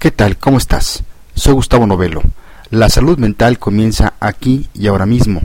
¿Qué tal? ¿Cómo estás? Soy Gustavo Novelo. La salud mental comienza aquí y ahora mismo.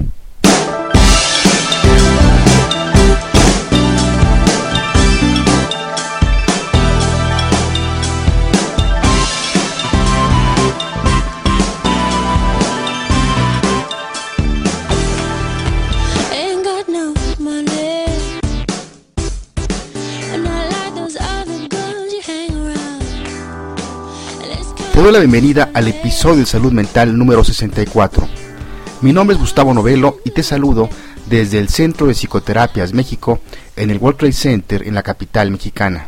Doy la bienvenida al episodio de Salud Mental número 64. Mi nombre es Gustavo Novelo y te saludo desde el Centro de Psicoterapias México en el World Trade Center en la capital mexicana.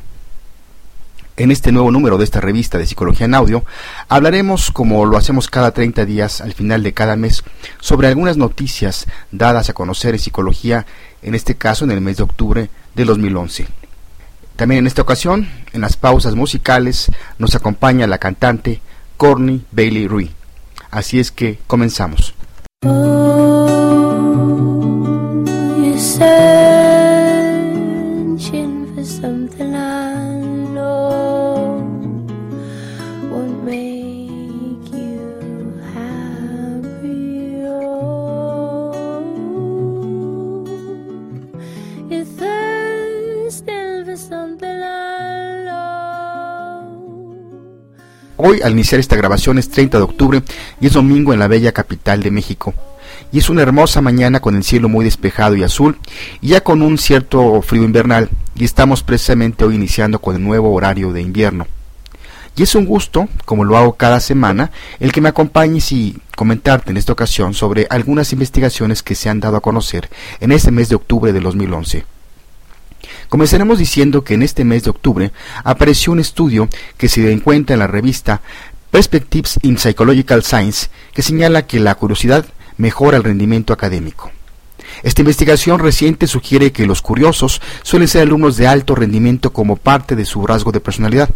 En este nuevo número de esta revista de Psicología en Audio hablaremos, como lo hacemos cada 30 días al final de cada mes, sobre algunas noticias dadas a conocer en psicología, en este caso en el mes de octubre de 2011. También en esta ocasión, en las pausas musicales, nos acompaña la cantante Corny Bailey Rui. Así es que comenzamos. Hoy, al iniciar esta grabación, es 30 de octubre y es domingo en la bella capital de México. Y es una hermosa mañana con el cielo muy despejado y azul, y ya con un cierto frío invernal, y estamos precisamente hoy iniciando con el nuevo horario de invierno. Y es un gusto, como lo hago cada semana, el que me acompañes y comentarte en esta ocasión sobre algunas investigaciones que se han dado a conocer en este mes de octubre de 2011. Comenzaremos diciendo que en este mes de octubre apareció un estudio que se encuentra en la revista Perspectives in Psychological Science que señala que la curiosidad mejora el rendimiento académico. Esta investigación reciente sugiere que los curiosos suelen ser alumnos de alto rendimiento como parte de su rasgo de personalidad.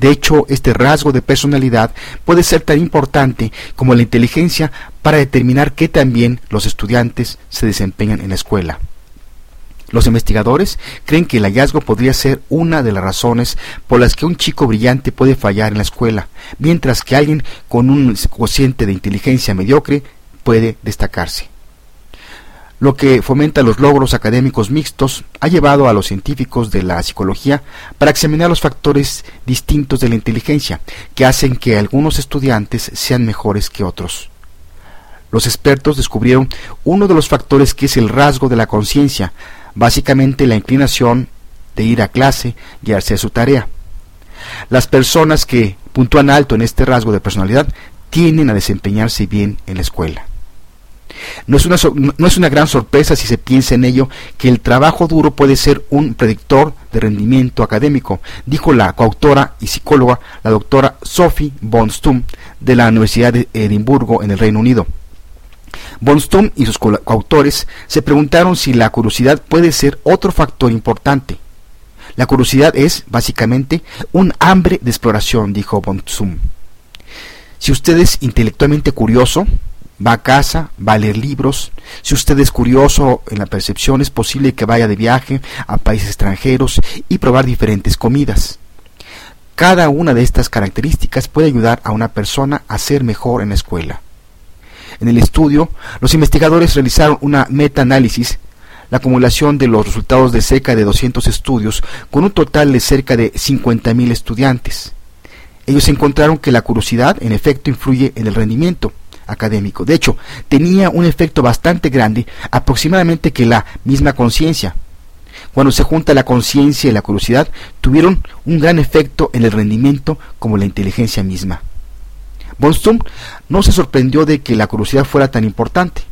De hecho, este rasgo de personalidad puede ser tan importante como la inteligencia para determinar qué también los estudiantes se desempeñan en la escuela. Los investigadores creen que el hallazgo podría ser una de las razones por las que un chico brillante puede fallar en la escuela, mientras que alguien con un cociente de inteligencia mediocre puede destacarse. Lo que fomenta los logros académicos mixtos ha llevado a los científicos de la psicología para examinar los factores distintos de la inteligencia que hacen que algunos estudiantes sean mejores que otros. Los expertos descubrieron uno de los factores que es el rasgo de la conciencia, básicamente la inclinación de ir a clase y hacer su tarea. Las personas que puntúan alto en este rasgo de personalidad tienden a desempeñarse bien en la escuela. No es, una, no es una gran sorpresa si se piensa en ello que el trabajo duro puede ser un predictor de rendimiento académico, dijo la coautora y psicóloga, la doctora Sophie von Stum, de la Universidad de Edimburgo en el Reino Unido. Bonstum y sus coautores se preguntaron si la curiosidad puede ser otro factor importante. La curiosidad es, básicamente, un hambre de exploración, dijo Bonstum. Si usted es intelectualmente curioso, va a casa, va a leer libros. Si usted es curioso en la percepción, es posible que vaya de viaje a países extranjeros y probar diferentes comidas. Cada una de estas características puede ayudar a una persona a ser mejor en la escuela. En el estudio, los investigadores realizaron una meta-análisis, la acumulación de los resultados de cerca de 200 estudios, con un total de cerca de 50.000 estudiantes. Ellos encontraron que la curiosidad, en efecto, influye en el rendimiento académico. De hecho, tenía un efecto bastante grande, aproximadamente que la misma conciencia. Cuando se junta la conciencia y la curiosidad, tuvieron un gran efecto en el rendimiento como la inteligencia misma. No se sorprendió de que la curiosidad fuera tan importante.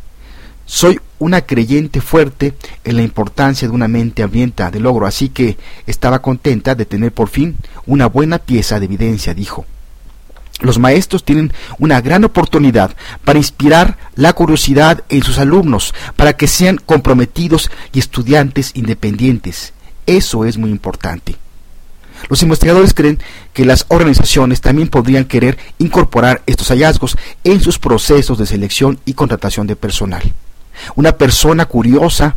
Soy una creyente fuerte en la importancia de una mente hambrienta de logro, así que estaba contenta de tener por fin una buena pieza de evidencia, dijo. Los maestros tienen una gran oportunidad para inspirar la curiosidad en sus alumnos, para que sean comprometidos y estudiantes independientes. Eso es muy importante. Los investigadores creen que las organizaciones también podrían querer incorporar estos hallazgos en sus procesos de selección y contratación de personal. Una persona curiosa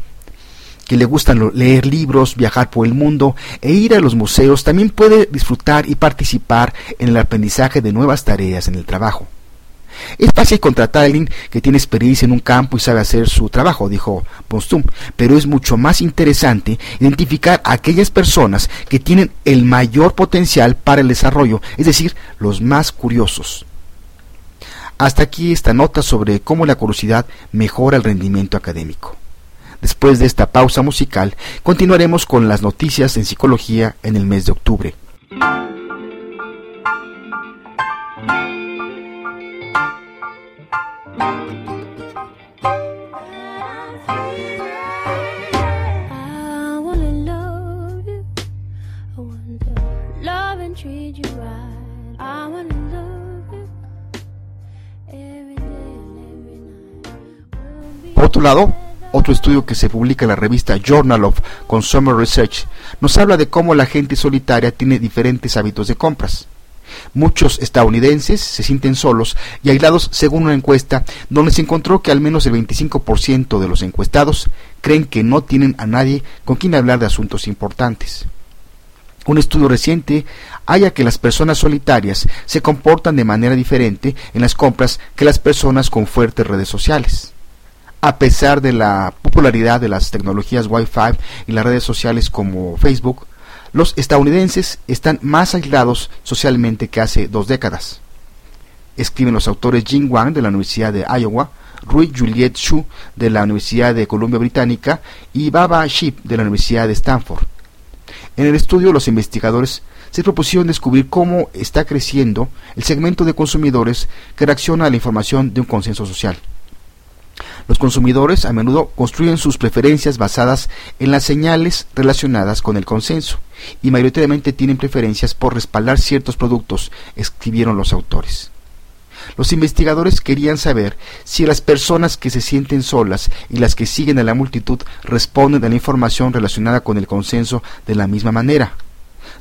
que le gustan leer libros, viajar por el mundo e ir a los museos, también puede disfrutar y participar en el aprendizaje de nuevas tareas en el trabajo. Es fácil contratar a alguien que tiene experiencia en un campo y sabe hacer su trabajo, dijo Bonstum, pero es mucho más interesante identificar a aquellas personas que tienen el mayor potencial para el desarrollo, es decir, los más curiosos. Hasta aquí esta nota sobre cómo la curiosidad mejora el rendimiento académico. Después de esta pausa musical, continuaremos con las noticias en psicología en el mes de octubre. Por otro lado, otro estudio que se publica en la revista Journal of Consumer Research nos habla de cómo la gente solitaria tiene diferentes hábitos de compras. Muchos estadounidenses se sienten solos y aislados según una encuesta donde se encontró que al menos el 25% de los encuestados creen que no tienen a nadie con quien hablar de asuntos importantes. Un estudio reciente halla que las personas solitarias se comportan de manera diferente en las compras que las personas con fuertes redes sociales a pesar de la popularidad de las tecnologías Wi-Fi y las redes sociales como Facebook, los estadounidenses están más aislados socialmente que hace dos décadas. Escriben los autores Jing Wang de la Universidad de Iowa, Rui Juliet Shu de la Universidad de Columbia Británica y Baba Ship de la Universidad de Stanford. En el estudio los investigadores se propusieron descubrir cómo está creciendo el segmento de consumidores que reacciona a la información de un consenso social. Los consumidores a menudo construyen sus preferencias basadas en las señales relacionadas con el consenso y mayoritariamente tienen preferencias por respaldar ciertos productos, escribieron los autores. Los investigadores querían saber si las personas que se sienten solas y las que siguen a la multitud responden a la información relacionada con el consenso de la misma manera.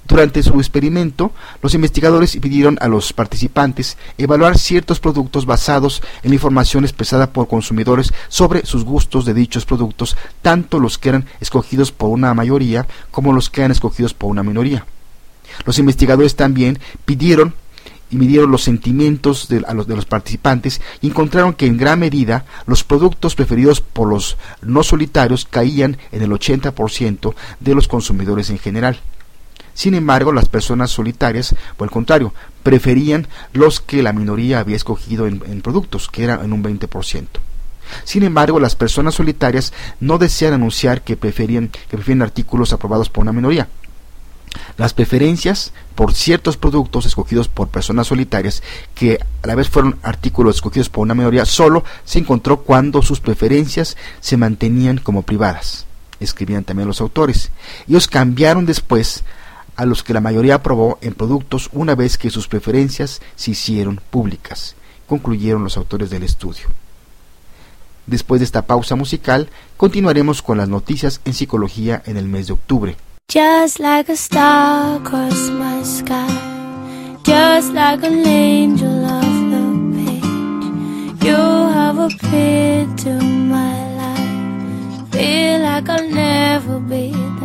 Durante su experimento, los investigadores pidieron a los participantes evaluar ciertos productos basados en información expresada por consumidores sobre sus gustos de dichos productos, tanto los que eran escogidos por una mayoría como los que eran escogidos por una minoría. Los investigadores también pidieron y midieron los sentimientos de, los, de los participantes y encontraron que en gran medida los productos preferidos por los no solitarios caían en el 80% de los consumidores en general. Sin embargo, las personas solitarias, por el contrario, preferían los que la minoría había escogido en, productos, que era en un 20%. Sin embargo, las personas solitarias no desean anunciar que preferían, que prefieren artículos aprobados por una minoría. Las preferencias por ciertos productos escogidos por personas solitarias, que a la vez fueron artículos escogidos por una minoría, solo se encontró cuando sus preferencias se mantenían como privadas, escribían también los autores. Ellos cambiaron después a los que la mayoría aprobó en productos una vez que sus preferencias se hicieron públicas, concluyeron los autores del estudio. Después de esta pausa musical, continuaremos con las noticias en psicología en el mes de octubre. Just like a star across my sky, just like an angel the page, you have appeared to my life. Feel like I'll never be.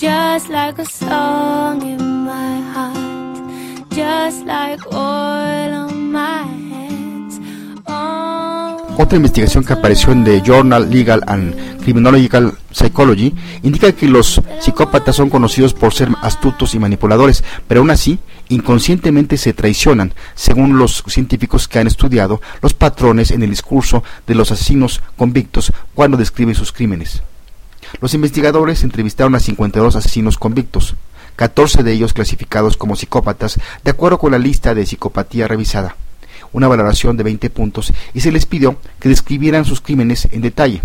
Just like a song in my heart, just like oil on my hands. Oh. Otra investigación que apareció en The Journal Legal and Criminological Psychology indica que los psicópatas son conocidos por ser astutos y manipuladores, pero aún así inconscientemente se traicionan, según los científicos que han estudiado los patrones en el discurso de los asesinos convictos cuando describen sus crímenes. Los investigadores entrevistaron a 52 asesinos convictos, 14 de ellos clasificados como psicópatas de acuerdo con la lista de psicopatía revisada, una valoración de 20 puntos, y se les pidió que describieran sus crímenes en detalle.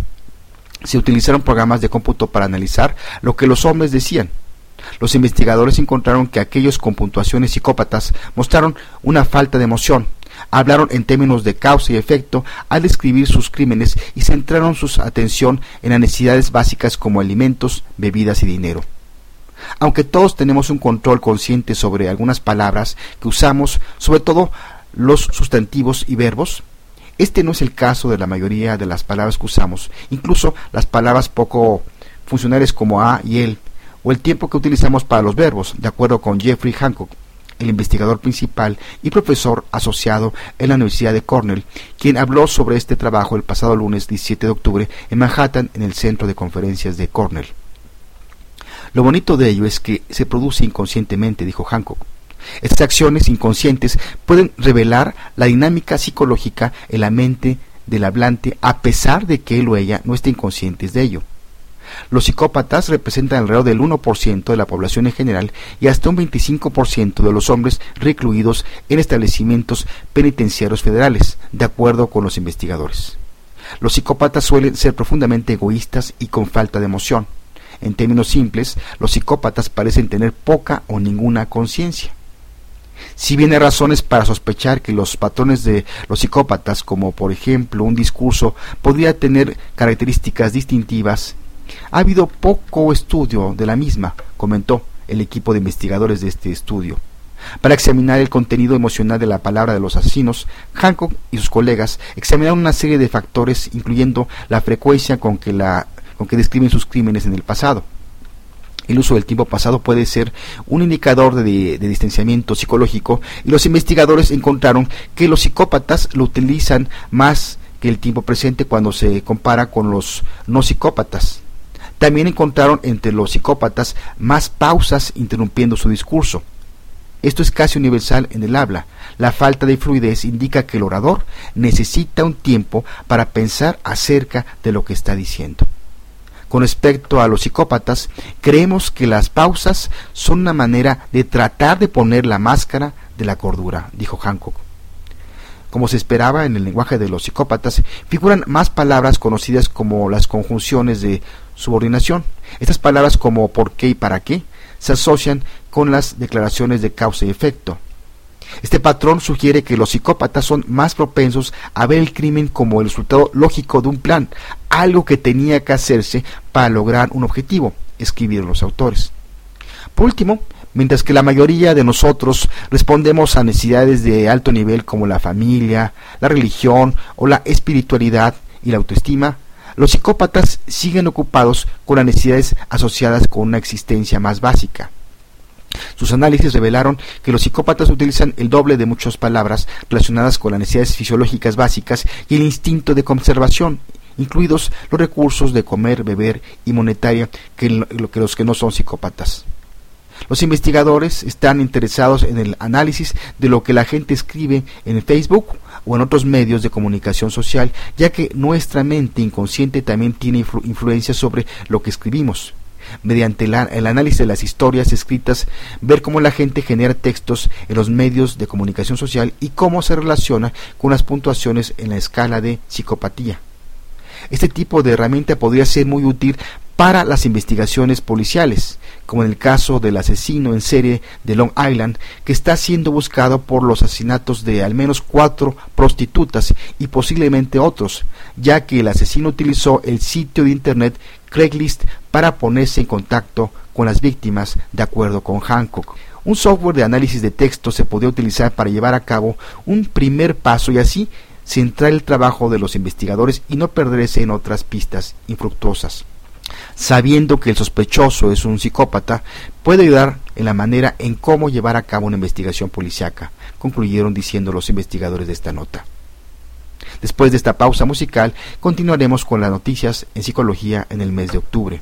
Se utilizaron programas de cómputo para analizar lo que los hombres decían. Los investigadores encontraron que aquellos con puntuaciones psicópatas mostraron una falta de emoción, hablaron en términos de causa y efecto al describir sus crímenes y centraron su atención en las necesidades básicas como alimentos, bebidas y dinero. Aunque todos tenemos un control consciente sobre algunas palabras que usamos, sobre todo los sustantivos y verbos, Este no es el caso de la mayoría de las palabras que usamos, incluso las palabras poco funcionales como a y el, o el tiempo que utilizamos para los verbos, de acuerdo con Jeffrey Hancock, el investigador principal y profesor asociado en la Universidad de Cornell, quien habló sobre este trabajo el pasado lunes 17 de octubre en Manhattan en el Centro de Conferencias de Cornell. Lo bonito de ello es que se produce inconscientemente, dijo Hancock. Estas acciones inconscientes pueden revelar la dinámica psicológica en la mente del hablante a pesar de que él o ella no estén conscientes de ello. Los psicópatas representan alrededor del 1% de la población en general y hasta un 25% de los hombres recluidos en establecimientos penitenciarios federales, de acuerdo con los investigadores. Los psicópatas suelen ser profundamente egoístas y con falta de emoción. En términos simples, los psicópatas parecen tener poca o ninguna conciencia. Si bien hay razones para sospechar que los patrones de los psicópatas, como por ejemplo un discurso, podría tener características distintivas, ha habido poco estudio de la misma, comentó el equipo de investigadores de este estudio. Para examinar el contenido emocional de la palabra de los asesinos, Hancock y sus colegas examinaron una serie de factores, incluyendo la frecuencia con que, la, con que describen sus crímenes en el pasado. El uso del tiempo pasado puede ser un indicador de, de, distanciamiento psicológico y los investigadores encontraron que los psicópatas lo utilizan más que el tiempo presente cuando se compara con los no psicópatas. También encontraron entre los psicópatas más pausas interrumpiendo su discurso. Esto es casi universal en el habla. La falta de fluidez indica que el orador necesita un tiempo para pensar acerca de lo que está diciendo. Con respecto a los psicópatas, creemos que las pausas son una manera de tratar de poner la máscara de la cordura, dijo Hancock. Como se esperaba en el lenguaje de los psicópatas, figuran más palabras conocidas como las conjunciones de subordinación. Estas palabras como por qué y para qué se asocian con las declaraciones de causa y efecto. Este patrón sugiere que los psicópatas son más propensos a ver el crimen como el resultado lógico de un plan, algo que tenía que hacerse para lograr un objetivo, escribieron los autores. Por último, mientras que la mayoría de nosotros respondemos a necesidades de alto nivel como la familia, la religión o la espiritualidad y la autoestima, los psicópatas siguen ocupados con las necesidades asociadas con una existencia más básica. Sus análisis revelaron que los psicópatas utilizan el doble de muchas palabras relacionadas con las necesidades fisiológicas básicas y el instinto de conservación, incluidos los recursos de comer, beber y monetaria que, los que no son psicópatas. Los investigadores están interesados en el análisis de lo que la gente escribe en Facebook o en otros medios de comunicación social, ya que nuestra mente inconsciente también tiene influencia sobre lo que escribimos. Mediante el análisis de las historias escritas, ver cómo la gente genera textos en los medios de comunicación social y cómo se relaciona con las puntuaciones en la escala de psicopatía. Este tipo de herramienta podría ser muy útil para las investigaciones policiales, como en el caso del asesino en serie de Long Island, que está siendo buscado por los asesinatos de al menos cuatro prostitutas y posiblemente otros, ya que el asesino utilizó el sitio de internet Craigslist para ponerse en contacto con las víctimas, de acuerdo con Hancock. Un software de análisis de texto se podía utilizar para llevar a cabo un primer paso y así centrar el trabajo de los investigadores y no perderse en otras pistas infructuosas sabiendo que el sospechoso es un psicópata, puede ayudar en la manera en cómo llevar a cabo una investigación policiaca, concluyeron diciendo los investigadores de esta nota. Después de esta pausa musical, continuaremos con las noticias en psicología en el mes de octubre.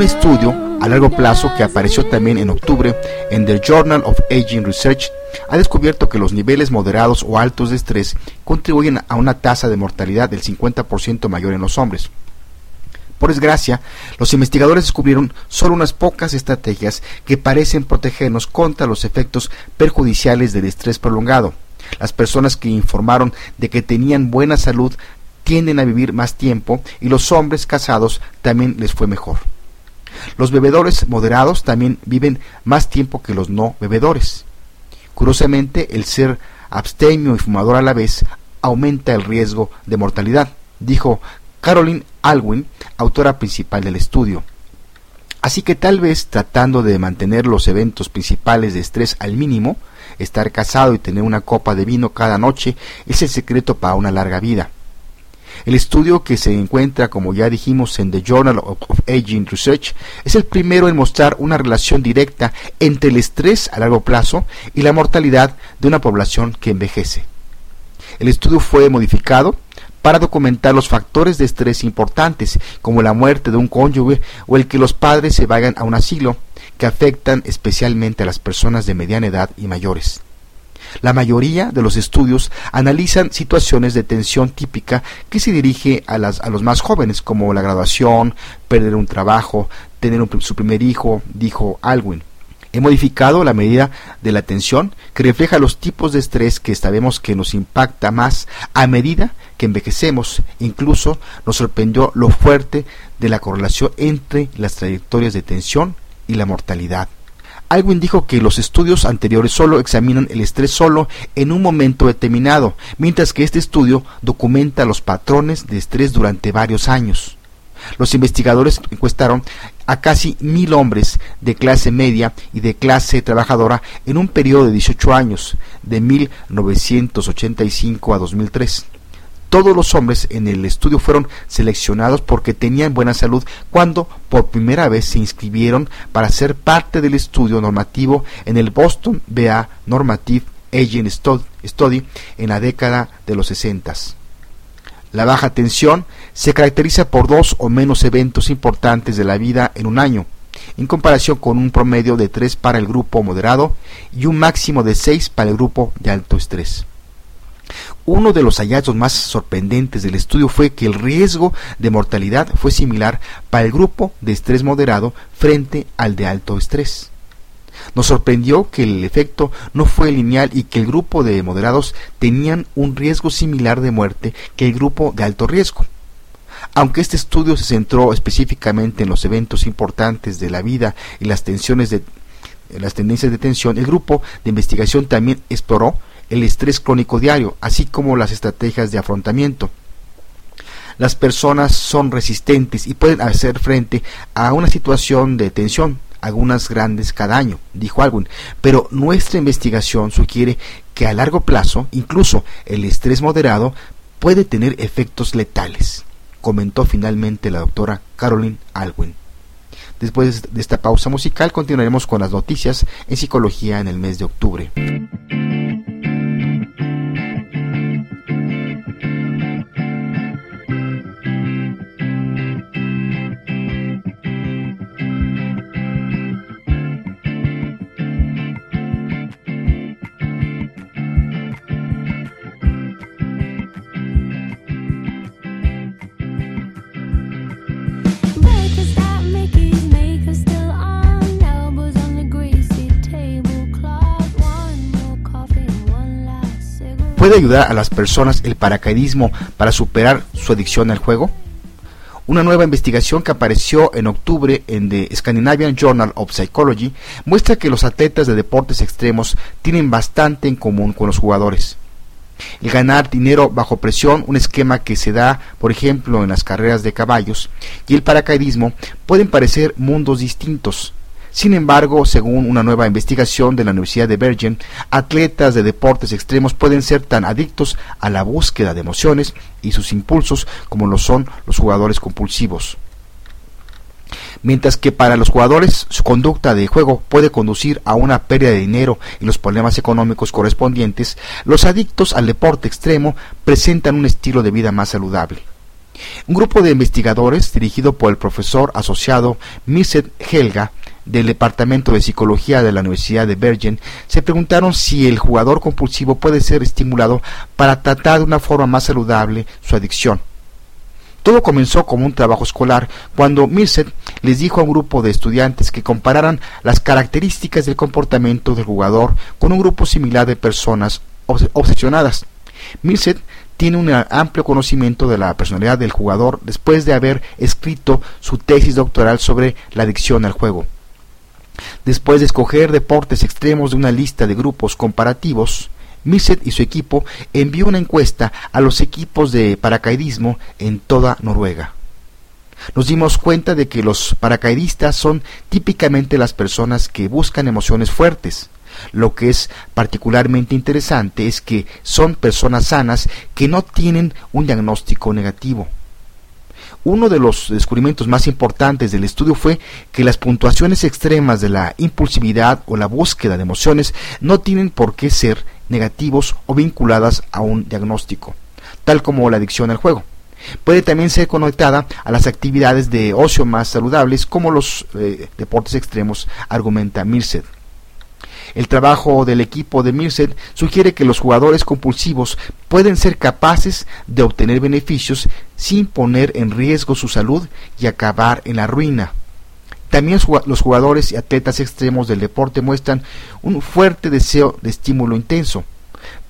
Un estudio a largo plazo que apareció también en octubre en The Journal of Aging Research ha descubierto que los niveles moderados o altos de estrés contribuyen a una tasa de mortalidad del 50% mayor en los hombres. Por desgracia, los investigadores descubrieron solo unas pocas estrategias que parecen protegernos contra los efectos perjudiciales del estrés prolongado. Las personas que informaron de que tenían buena salud tienden a vivir más tiempo y los hombres casados también les fue mejor. Los bebedores moderados también viven más tiempo que los no bebedores. Curiosamente, el ser abstemio y fumador a la vez aumenta el riesgo de mortalidad, dijo Caroline Alwyn, autora principal del estudio. Así que tal vez tratando de mantener los eventos principales de estrés al mínimo, estar casado y tener una copa de vino cada noche es el secreto para una larga vida. El estudio que se encuentra, como ya dijimos, en The Journal of Aging Research es el primero en mostrar una relación directa entre el estrés a largo plazo y la mortalidad de una población que envejece. El estudio fue modificado para documentar los factores de estrés importantes, como la muerte de un cónyuge o el que los padres se vayan a un asilo, que afectan especialmente a las personas de mediana edad y mayores. La mayoría de los estudios analizan situaciones de tensión típica que se dirige a, las, a los más jóvenes, como la graduación, perder un trabajo, tener su primer hijo, dijo Alwyn. He modificado la medida de la tensión que refleja los tipos de estrés que sabemos que nos impacta más a medida que envejecemos. Incluso nos sorprendió lo fuerte de la correlación entre las trayectorias de tensión y la mortalidad. Alwyn dijo que los estudios anteriores solo examinan el estrés solo en un momento determinado, mientras que este estudio documenta los patrones de estrés durante varios años. Los investigadores encuestaron a casi mil hombres de clase media y de clase trabajadora en un periodo de 18 años, de 1985 a 2003. Todos los hombres en el estudio fueron seleccionados porque tenían buena salud cuando por primera vez se inscribieron para ser parte del estudio normativo en el Boston BA Normative Aging Study en la década de los 60. La baja tensión se caracteriza por dos o menos eventos importantes de la vida en un año, en comparación con un promedio de tres para el grupo moderado y un máximo de seis para el grupo de alto estrés. Uno de los hallazgos más sorprendentes del estudio fue que el riesgo de mortalidad fue similar para el grupo de estrés moderado frente al de alto estrés. Nos sorprendió que el efecto no fue lineal y que el grupo de moderados tenían un riesgo similar de muerte que el grupo de alto riesgo. Aunque este estudio se centró específicamente en los eventos importantes de la vida y las tensiones de las tendencias de tensión, el grupo de investigación también exploró el estrés crónico diario, así como las estrategias de afrontamiento. Las personas son resistentes y pueden hacer frente a una situación de tensión, algunas grandes cada año, dijo Alwyn, pero nuestra investigación sugiere que a largo plazo, incluso el estrés moderado puede tener efectos letales, comentó finalmente la doctora Caroline Alwyn. Después de esta pausa musical continuaremos con las noticias en psicología en el mes de octubre. ¿Puede ayudar a las personas el paracaidismo para superar su adicción al juego? Una nueva investigación que apareció en octubre en The Scandinavian Journal of Psychology muestra que los atletas de deportes extremos tienen bastante en común con los jugadores. El ganar dinero bajo presión, un esquema que se da, por ejemplo, en las carreras de caballos, y el paracaidismo pueden parecer mundos distintos, sin embargo, según una nueva investigación de la Universidad de Bergen, atletas de deportes extremos pueden ser tan adictos a la búsqueda de emociones y sus impulsos como lo son los jugadores compulsivos. Mientras que para los jugadores su conducta de juego puede conducir a una pérdida de dinero y los problemas económicos correspondientes, los adictos al deporte extremo presentan un estilo de vida más saludable. Un grupo de investigadores dirigido por el profesor asociado Miset Helga del Departamento de Psicología de la Universidad de Bergen se preguntaron si el jugador compulsivo puede ser estimulado para tratar de una forma más saludable su adicción. Todo comenzó como un trabajo escolar cuando Milset les dijo a un grupo de estudiantes que compararan las características del comportamiento del jugador con un grupo similar de personas obsesionadas. Milset tiene un amplio conocimiento de la personalidad del jugador después de haber escrito su tesis doctoral sobre la adicción al juego. Después de escoger deportes extremos de una lista de grupos comparativos, Misset y su equipo envió una encuesta a los equipos de paracaidismo en toda Noruega. Nos dimos cuenta de que los paracaidistas son típicamente las personas que buscan emociones fuertes. Lo que es particularmente interesante es que son personas sanas que no tienen un diagnóstico negativo. Uno de los descubrimientos más importantes del estudio fue que las puntuaciones extremas de la impulsividad o la búsqueda de emociones no tienen por qué ser negativos o vinculadas a un diagnóstico, tal como la adicción al juego. Puede también ser conectada a las actividades de ocio más saludables como los eh, deportes extremos, argumenta Mirced. El trabajo del equipo de Mirced sugiere que los jugadores compulsivos pueden ser capaces de obtener beneficios sin poner en riesgo su salud y acabar en la ruina. También los jugadores y atletas extremos del deporte muestran un fuerte deseo de estímulo intenso.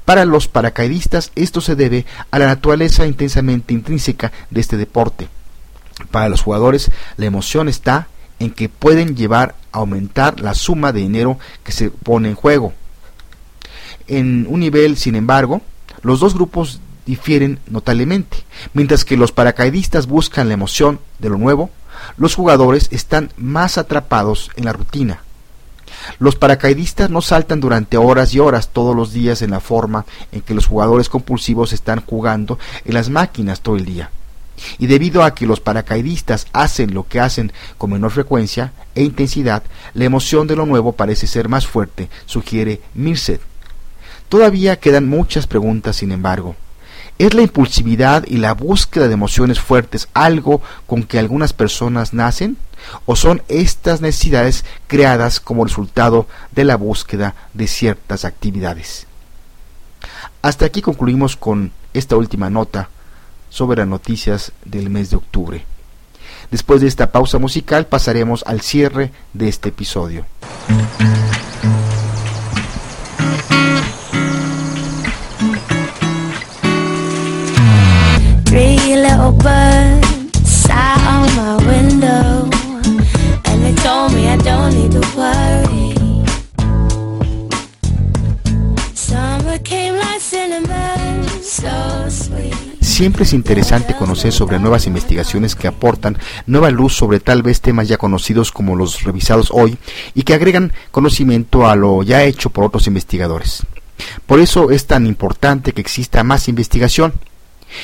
Para los paracaidistas esto se debe a la naturaleza intensamente intrínseca de este deporte. Para los jugadores la emoción está en que pueden llevar a aumentar la suma de dinero que se pone en juego. En un nivel, sin embargo, los dos grupos difieren notablemente. Mientras que los paracaidistas buscan la emoción de lo nuevo, los jugadores están más atrapados en la rutina. Los paracaidistas no saltan durante horas y horas todos los días en la forma en que los jugadores compulsivos están jugando en las máquinas todo el día. Y debido a que los paracaidistas hacen lo que hacen con menor frecuencia e intensidad, la emoción de lo nuevo parece ser más fuerte, sugiere Mirced. Todavía quedan muchas preguntas, sin embargo. ¿Es la impulsividad y la búsqueda de emociones fuertes algo con que algunas personas nacen? ¿O son estas necesidades creadas como resultado de la búsqueda de ciertas actividades? Hasta aquí concluimos con esta última nota sobre las noticias del mes de octubre. Después de esta pausa musical pasaremos al cierre de este episodio. Siempre es interesante conocer sobre nuevas investigaciones que aportan nueva luz sobre tal vez temas ya conocidos como los revisados hoy y que agregan conocimiento a lo ya hecho por otros investigadores. Por eso es tan importante que exista más investigación.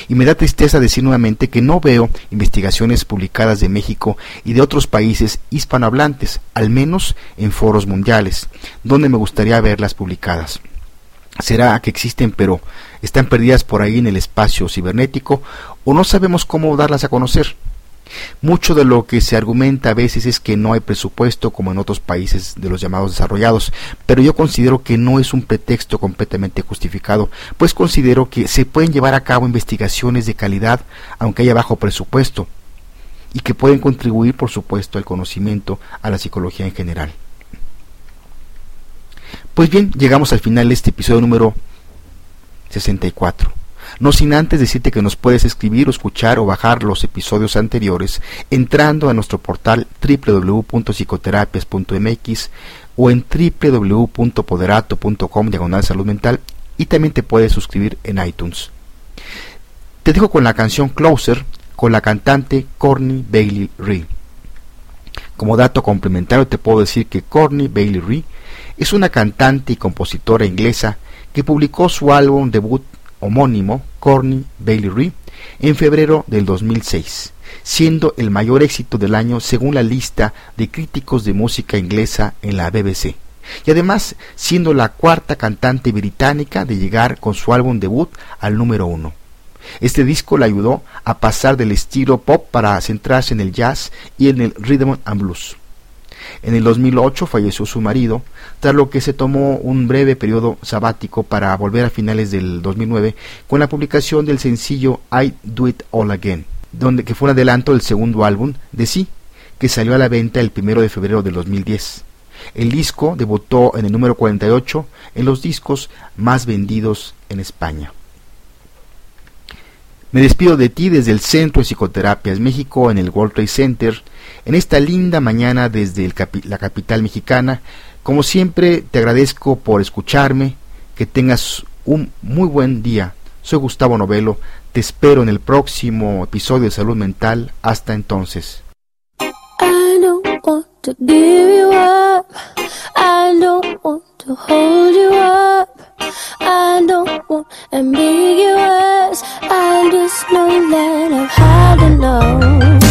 Y me da tristeza decir nuevamente que no veo investigaciones publicadas de México y de otros países hispanohablantes, al menos en foros mundiales, donde me gustaría verlas publicadas. ¿Será que existen pero están perdidas por ahí en el espacio cibernético o no sabemos cómo darlas a conocer? Mucho de lo que se argumenta a veces es que no hay presupuesto como en otros países de los llamados desarrollados, pero yo considero que no es un pretexto completamente justificado, pues considero que se pueden llevar a cabo investigaciones de calidad aunque haya bajo presupuesto y que pueden contribuir por supuesto al conocimiento a la psicología en general. Pues bien, llegamos al final de este episodio número 64. No sin antes decirte que nos puedes escribir o escuchar o bajar los episodios anteriores entrando a nuestro portal www.psicoterapias.mx o en www.poderato.com diagonal salud mental y también te puedes suscribir en iTunes. Te dejo con la canción Closer con la cantante Courtney Bailey Ree. Como dato complementario te puedo decir que Courtney Bailey Ree es una cantante y compositora inglesa que publicó su álbum debut homónimo, Corny Bailey Ree, en febrero del 2006, siendo el mayor éxito del año según la lista de críticos de música inglesa en la BBC, y además siendo la cuarta cantante británica de llegar con su álbum debut al número uno. Este disco le ayudó a pasar del estilo pop para centrarse en el jazz y en el rhythm and blues. En el 2008 falleció su marido, tras lo que se tomó un breve periodo sabático para volver a finales del 2009 con la publicación del sencillo I Do It All Again, donde que fue un adelanto del segundo álbum de sí, que salió a la venta el primero de febrero del 2010. El disco debutó en el número 48 en los discos más vendidos en España. Me despido de ti desde el Centro de Psicoterapias México en el World Center, en esta linda mañana desde la capital mexicana. Como siempre, te agradezco por escucharme, que tengas un muy buen día. Soy Gustavo Novelo, te espero en el próximo episodio de Salud Mental. Hasta entonces. I don't want I don't want ambiguous. I just know that I'm had enough.